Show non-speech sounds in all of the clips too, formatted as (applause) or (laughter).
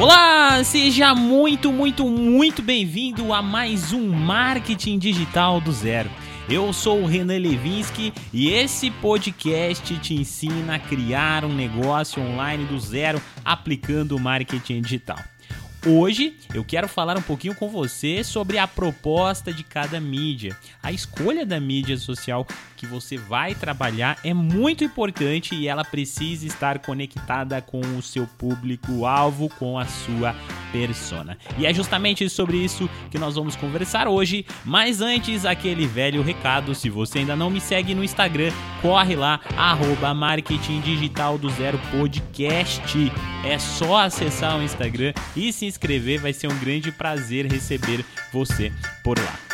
Olá, seja muito, muito, muito bem-vindo a mais um Marketing Digital do Zero. Eu sou o Renan Levinsky e esse podcast te ensina a criar um negócio online do zero aplicando o marketing digital. Hoje eu quero falar um pouquinho com você sobre a proposta de cada mídia. A escolha da mídia social que você vai trabalhar é muito importante e ela precisa estar conectada com o seu público-alvo, com a sua persona. E é justamente sobre isso que nós vamos conversar hoje. Mas antes, aquele velho recado: se você ainda não me segue no Instagram, corre lá, arroba Marketing Digital do Zero Podcast. É só acessar o Instagram e se inscrever, vai ser um grande prazer receber você por lá.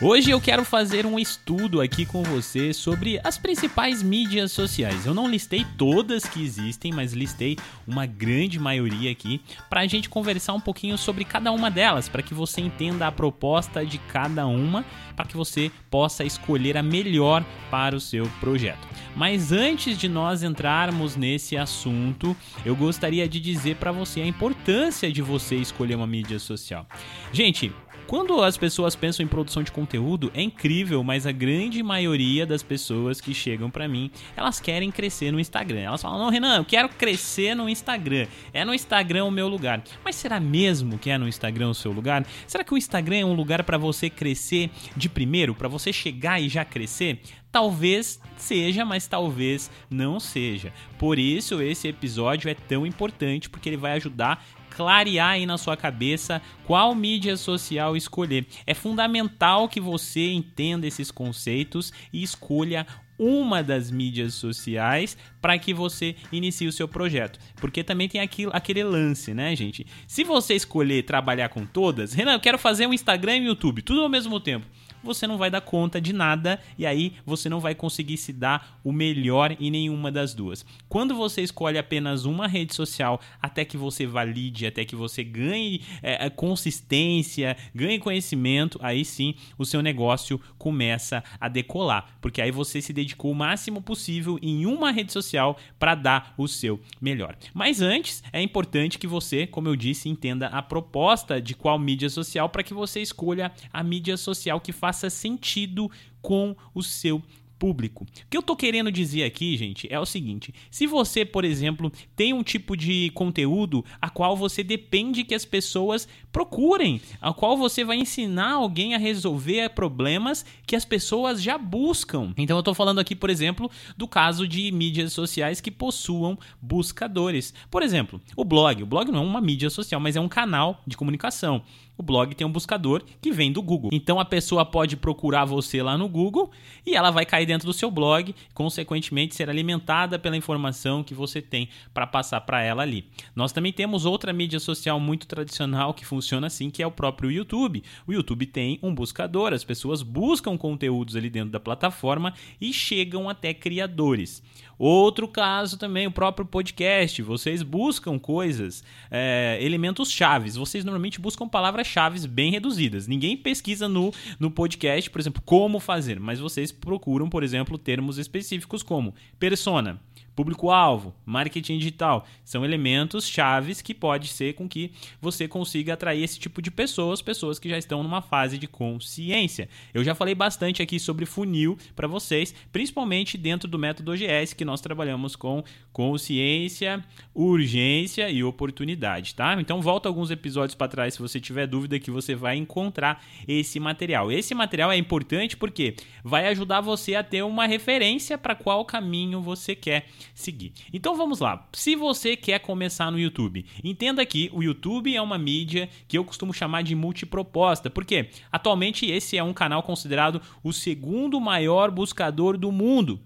Hoje eu quero fazer um estudo aqui com você sobre as principais mídias sociais. Eu não listei todas que existem, mas listei uma grande maioria aqui para a gente conversar um pouquinho sobre cada uma delas, para que você entenda a proposta de cada uma, para que você possa escolher a melhor para o seu projeto. Mas antes de nós entrarmos nesse assunto, eu gostaria de dizer para você a importância de você escolher uma mídia social. Gente, quando as pessoas pensam em produção de conteúdo, é incrível, mas a grande maioria das pessoas que chegam para mim, elas querem crescer no Instagram. Elas falam: "Não, Renan, eu quero crescer no Instagram. É no Instagram o meu lugar". Mas será mesmo que é no Instagram o seu lugar? Será que o Instagram é um lugar para você crescer de primeiro, para você chegar e já crescer? Talvez seja, mas talvez não seja. Por isso esse episódio é tão importante porque ele vai ajudar clarear aí na sua cabeça qual mídia social escolher. É fundamental que você entenda esses conceitos e escolha uma das mídias sociais para que você inicie o seu projeto. Porque também tem aquilo, aquele lance, né, gente? Se você escolher trabalhar com todas, Renan, eu quero fazer um Instagram e YouTube, tudo ao mesmo tempo você não vai dar conta de nada e aí você não vai conseguir se dar o melhor em nenhuma das duas. Quando você escolhe apenas uma rede social até que você valide, até que você ganhe é, é consistência, ganhe conhecimento, aí sim o seu negócio começa a decolar, porque aí você se dedicou o máximo possível em uma rede social para dar o seu melhor. Mas antes, é importante que você, como eu disse, entenda a proposta de qual mídia social para que você escolha a mídia social que faz faça sentido com o seu público. O que eu tô querendo dizer aqui, gente, é o seguinte: se você, por exemplo, tem um tipo de conteúdo a qual você depende que as pessoas procurem, a qual você vai ensinar alguém a resolver problemas que as pessoas já buscam. Então eu tô falando aqui, por exemplo, do caso de mídias sociais que possuam buscadores. Por exemplo, o blog. O blog não é uma mídia social, mas é um canal de comunicação. O blog tem um buscador que vem do Google. Então a pessoa pode procurar você lá no Google e ela vai cair dentro do seu blog, consequentemente ser alimentada pela informação que você tem para passar para ela ali. Nós também temos outra mídia social muito tradicional que funciona assim, que é o próprio YouTube. O YouTube tem um buscador, as pessoas buscam conteúdos ali dentro da plataforma e chegam até criadores. Outro caso também, o próprio podcast. Vocês buscam coisas, é, elementos chaves. Vocês normalmente buscam palavras-chave bem reduzidas. Ninguém pesquisa no, no podcast, por exemplo, como fazer, mas vocês procuram, por exemplo, termos específicos como persona, Público-alvo, marketing digital, são elementos chaves que pode ser com que você consiga atrair esse tipo de pessoas, pessoas que já estão numa fase de consciência. Eu já falei bastante aqui sobre funil para vocês, principalmente dentro do método OGS, que nós trabalhamos com consciência, urgência e oportunidade, tá? Então volta alguns episódios para trás se você tiver dúvida que você vai encontrar esse material. Esse material é importante porque vai ajudar você a ter uma referência para qual caminho você quer seguir. Então vamos lá. Se você quer começar no YouTube, entenda que o YouTube é uma mídia que eu costumo chamar de multiproposta, porque atualmente esse é um canal considerado o segundo maior buscador do mundo.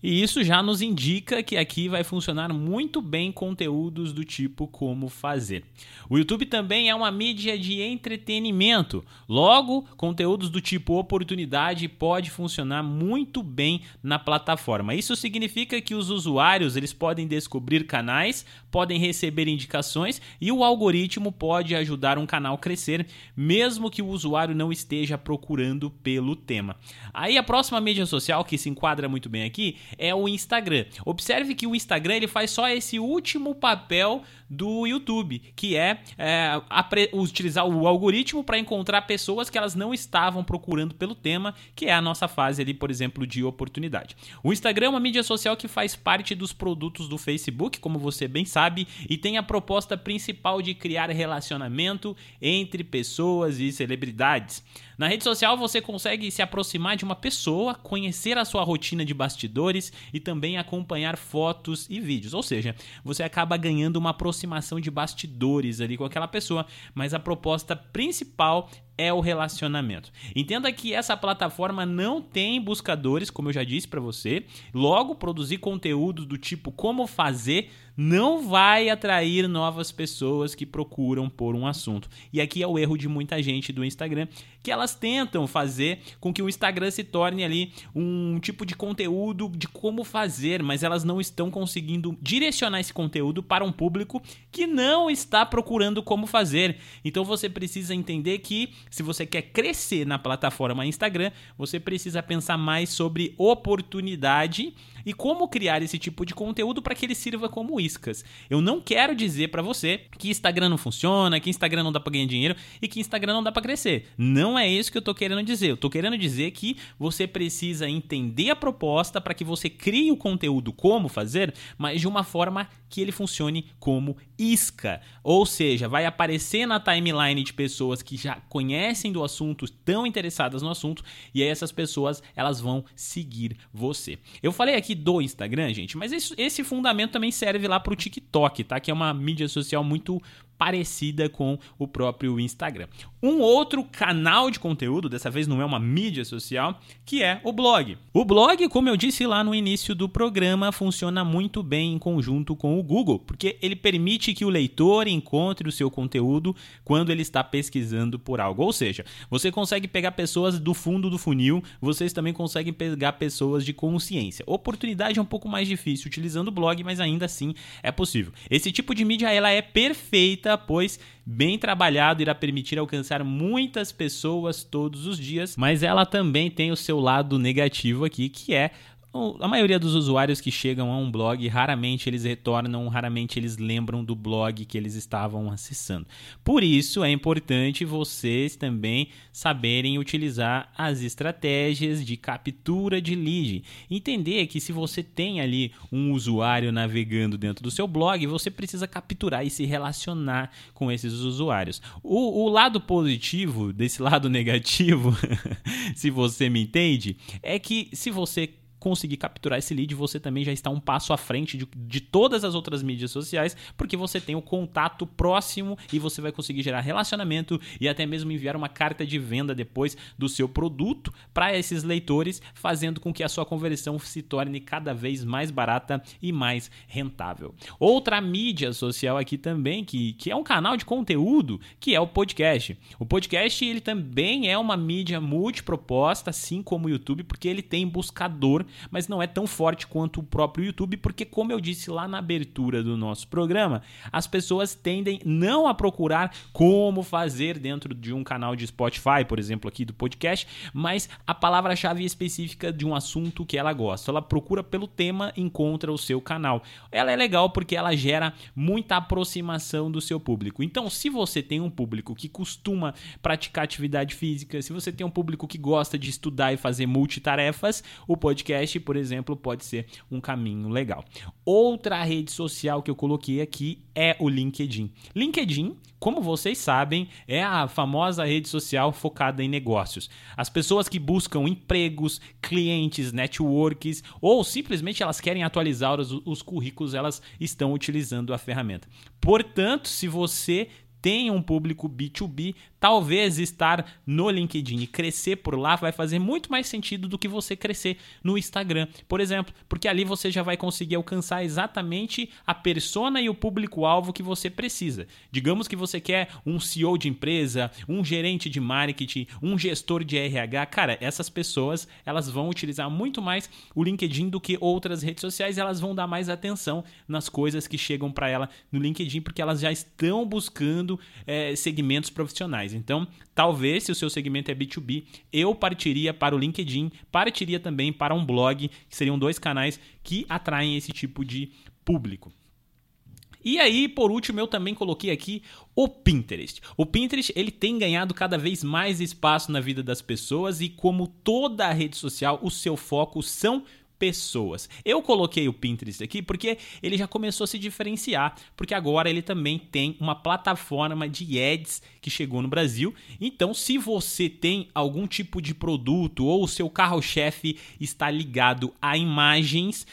E isso já nos indica que aqui vai funcionar muito bem conteúdos do tipo como fazer. O YouTube também é uma mídia de entretenimento. Logo, conteúdos do tipo oportunidade pode funcionar muito bem na plataforma. Isso significa que os usuários eles podem descobrir canais, podem receber indicações e o algoritmo pode ajudar um canal a crescer, mesmo que o usuário não esteja procurando pelo tema. Aí a próxima mídia social que se enquadra muito bem aqui é o Instagram. Observe que o Instagram ele faz só esse último papel do YouTube, que é, é utilizar o algoritmo para encontrar pessoas que elas não estavam procurando pelo tema, que é a nossa fase ali, por exemplo, de oportunidade. O Instagram é uma mídia social que faz parte dos produtos do Facebook, como você bem sabe, e tem a proposta principal de criar relacionamento entre pessoas e celebridades. Na rede social você consegue se aproximar de uma pessoa, conhecer a sua rotina de bastidores e também acompanhar fotos e vídeos. Ou seja, você acaba ganhando uma aproximação de bastidores ali com aquela pessoa, mas a proposta principal é o relacionamento. Entenda que essa plataforma não tem buscadores, como eu já disse para você. Logo, produzir conteúdo do tipo como fazer não vai atrair novas pessoas que procuram por um assunto. E aqui é o erro de muita gente do Instagram, que elas tentam fazer com que o Instagram se torne ali um tipo de conteúdo de como fazer, mas elas não estão conseguindo direcionar esse conteúdo para um público que não está procurando como fazer. Então você precisa entender que se você quer crescer na plataforma Instagram, você precisa pensar mais sobre oportunidade e como criar esse tipo de conteúdo para que ele sirva como iscas. Eu não quero dizer para você que Instagram não funciona, que Instagram não dá para ganhar dinheiro e que Instagram não dá para crescer. Não é isso que eu tô querendo dizer. Eu tô querendo dizer que você precisa entender a proposta para que você crie o conteúdo como fazer, mas de uma forma que ele funcione como isca. Ou seja, vai aparecer na timeline de pessoas que já conhecem do assunto, estão interessadas no assunto, e aí essas pessoas elas vão seguir você. Eu falei aqui do Instagram, gente, mas esse, fundamento também serve lá para o TikTok, tá? Que é uma mídia social muito parecida com o próprio Instagram. Um outro canal de conteúdo, dessa vez não é uma mídia social, que é o blog. O blog, como eu disse lá no início do programa, funciona muito bem em conjunto com o Google, porque ele permite que o leitor encontre o seu conteúdo quando ele está pesquisando por algo. Ou seja, você consegue pegar pessoas do fundo do funil, vocês também conseguem pegar pessoas de consciência. Oportunidade é um pouco mais difícil utilizando o blog, mas ainda assim é possível. Esse tipo de mídia ela é perfeita pois bem trabalhado irá permitir alcançar muitas pessoas todos os dias, mas ela também tem o seu lado negativo aqui, que é a maioria dos usuários que chegam a um blog, raramente eles retornam, raramente eles lembram do blog que eles estavam acessando. Por isso é importante vocês também saberem utilizar as estratégias de captura de lead. Entender que se você tem ali um usuário navegando dentro do seu blog, você precisa capturar e se relacionar com esses usuários. O, o lado positivo desse lado (laughs) negativo, (laughs) se você me entende, é que se você conseguir capturar esse lead, você também já está um passo à frente de, de todas as outras mídias sociais, porque você tem o contato próximo e você vai conseguir gerar relacionamento e até mesmo enviar uma carta de venda depois do seu produto para esses leitores, fazendo com que a sua conversão se torne cada vez mais barata e mais rentável. Outra mídia social aqui também, que, que é um canal de conteúdo, que é o podcast. O podcast ele também é uma mídia multiproposta, assim como o YouTube, porque ele tem buscador mas não é tão forte quanto o próprio YouTube, porque, como eu disse lá na abertura do nosso programa, as pessoas tendem não a procurar como fazer dentro de um canal de Spotify, por exemplo, aqui do podcast, mas a palavra-chave específica de um assunto que ela gosta. Ela procura pelo tema, encontra o seu canal. Ela é legal porque ela gera muita aproximação do seu público. Então, se você tem um público que costuma praticar atividade física, se você tem um público que gosta de estudar e fazer multitarefas, o podcast podcast, por exemplo, pode ser um caminho legal. Outra rede social que eu coloquei aqui é o LinkedIn. LinkedIn, como vocês sabem, é a famosa rede social focada em negócios. As pessoas que buscam empregos, clientes, networks ou simplesmente elas querem atualizar os, os currículos, elas estão utilizando a ferramenta. Portanto, se você tem um público B2B, talvez estar no LinkedIn e crescer por lá vai fazer muito mais sentido do que você crescer no Instagram, por exemplo, porque ali você já vai conseguir alcançar exatamente a persona e o público-alvo que você precisa. Digamos que você quer um CEO de empresa, um gerente de marketing, um gestor de RH, cara, essas pessoas elas vão utilizar muito mais o LinkedIn do que outras redes sociais, elas vão dar mais atenção nas coisas que chegam para ela no LinkedIn porque elas já estão buscando é, segmentos profissionais. Canais. Então, talvez se o seu segmento é B2B, eu partiria para o LinkedIn, partiria também para um blog, que seriam dois canais que atraem esse tipo de público. E aí, por último, eu também coloquei aqui o Pinterest. O Pinterest ele tem ganhado cada vez mais espaço na vida das pessoas e como toda a rede social, o seu foco são pessoas. Eu coloquei o Pinterest aqui porque ele já começou a se diferenciar, porque agora ele também tem uma plataforma de ads que chegou no Brasil. Então, se você tem algum tipo de produto ou o seu carro-chefe está ligado a imagens,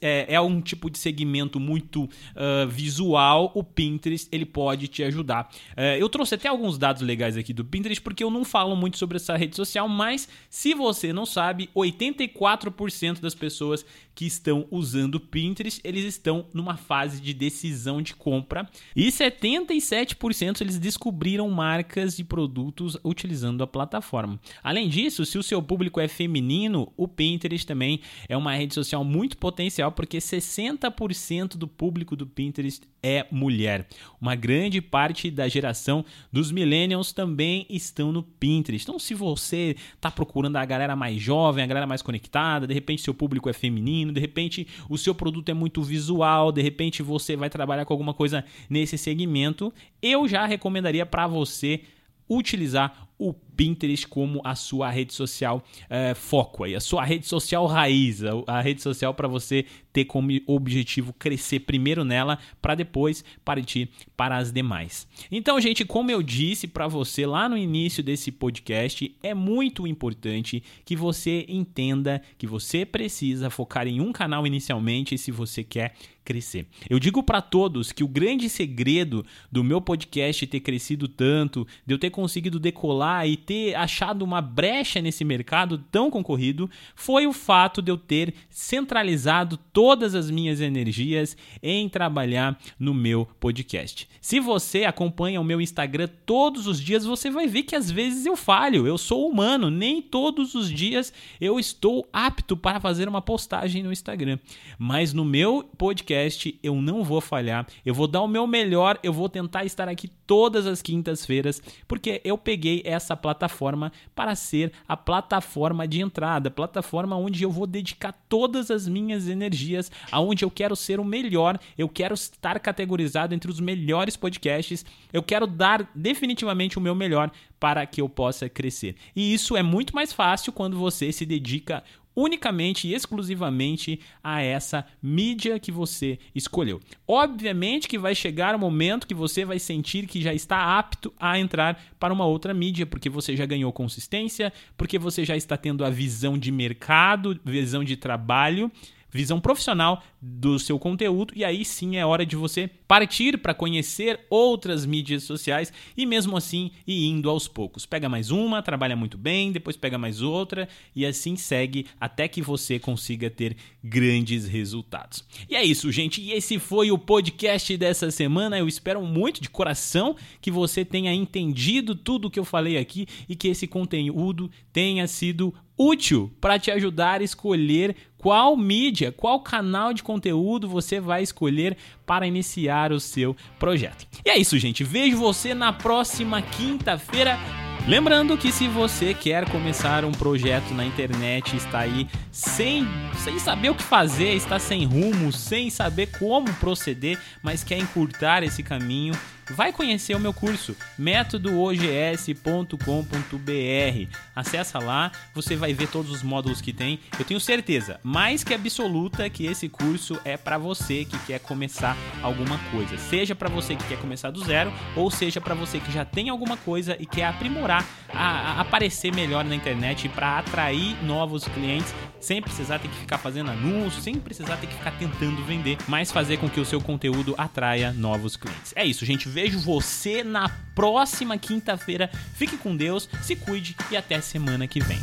é, é um tipo de segmento muito uh, visual, o Pinterest ele pode te ajudar. Uh, eu trouxe até alguns dados legais aqui do Pinterest porque eu não falo muito sobre essa rede social, mas se você não sabe, 84% das pessoas pessoas que estão usando o Pinterest, eles estão numa fase de decisão de compra e 77% eles descobriram marcas de produtos utilizando a plataforma. Além disso, se o seu público é feminino, o Pinterest também é uma rede social muito potencial porque 60% do público do Pinterest é mulher. Uma grande parte da geração dos millennials também estão no Pinterest. Então, se você está procurando a galera mais jovem, a galera mais conectada, de repente seu público é feminino, de repente o seu produto é muito visual, de repente você vai trabalhar com alguma coisa nesse segmento, eu já recomendaria para você utilizar o Pinterest como a sua rede social é, foco aí, a sua rede social raiz, a, rede social para você ter como objetivo crescer primeiro nela para depois partir para as demais. Então, gente, como eu disse para você lá no início desse podcast, é muito importante que você entenda que você precisa focar em um canal inicialmente se você quer crescer. Eu digo para todos que o grande segredo do meu podcast ter crescido tanto, de eu ter conseguido decolar e ter achado uma brecha nesse mercado tão concorrido foi o fato de eu ter centralizado todas as minhas energias em trabalhar no meu podcast. Se você acompanha o meu Instagram todos os dias, você vai ver que às vezes eu falho. Eu sou humano, nem todos os dias eu estou apto para fazer uma postagem no Instagram. Mas no meu podcast eu não vou falhar. Eu vou dar o meu melhor, eu vou tentar estar aqui todas as quintas-feiras, porque eu peguei essa plataforma para ser a plataforma de entrada, plataforma onde eu vou dedicar todas as minhas energias, aonde eu quero ser o melhor, eu quero estar categorizado entre os melhores podcasts, eu quero dar definitivamente o meu melhor para que eu possa crescer. E isso é muito mais fácil quando você se dedica unicamente e exclusivamente a essa mídia que você escolheu. Obviamente que vai chegar o momento que você vai sentir que já está apto a entrar para uma outra mídia, porque você já ganhou consistência, porque você já está tendo a visão de mercado, visão de trabalho visão profissional do seu conteúdo e aí sim é hora de você partir para conhecer outras mídias sociais e mesmo assim ir indo aos poucos. Pega mais uma, trabalha muito bem, depois pega mais outra e assim segue até que você consiga ter grandes resultados. E é isso, gente. E esse foi o podcast dessa semana. Eu espero muito de coração que você tenha entendido tudo que eu falei aqui e que esse conteúdo tenha sido útil para te ajudar a escolher qual mídia, qual canal de conteúdo você vai escolher para iniciar o seu projeto. E é isso, gente. Vejo você na próxima quinta-feira. Lembrando que se você quer começar um projeto na internet, está aí sem, sem saber o que fazer, está sem rumo, sem saber como proceder, mas quer encurtar esse caminho, vai conhecer o meu curso métodoogs.com.br. Acessa lá, você vai ver todos os módulos que tem. Eu tenho certeza, mais que absoluta, que esse curso é para você que quer começar alguma coisa. Seja para você que quer começar do zero, ou seja para você que já tem alguma coisa e quer aprimorar, a, a aparecer melhor na internet para atrair novos clientes, sem precisar ter que ficar fazendo anúncios, sem precisar ter que ficar tentando vender, mas fazer com que o seu conteúdo atraia novos clientes. É isso, gente vejo você na próxima quinta-feira. Fique com Deus, se cuide e até semana que vem.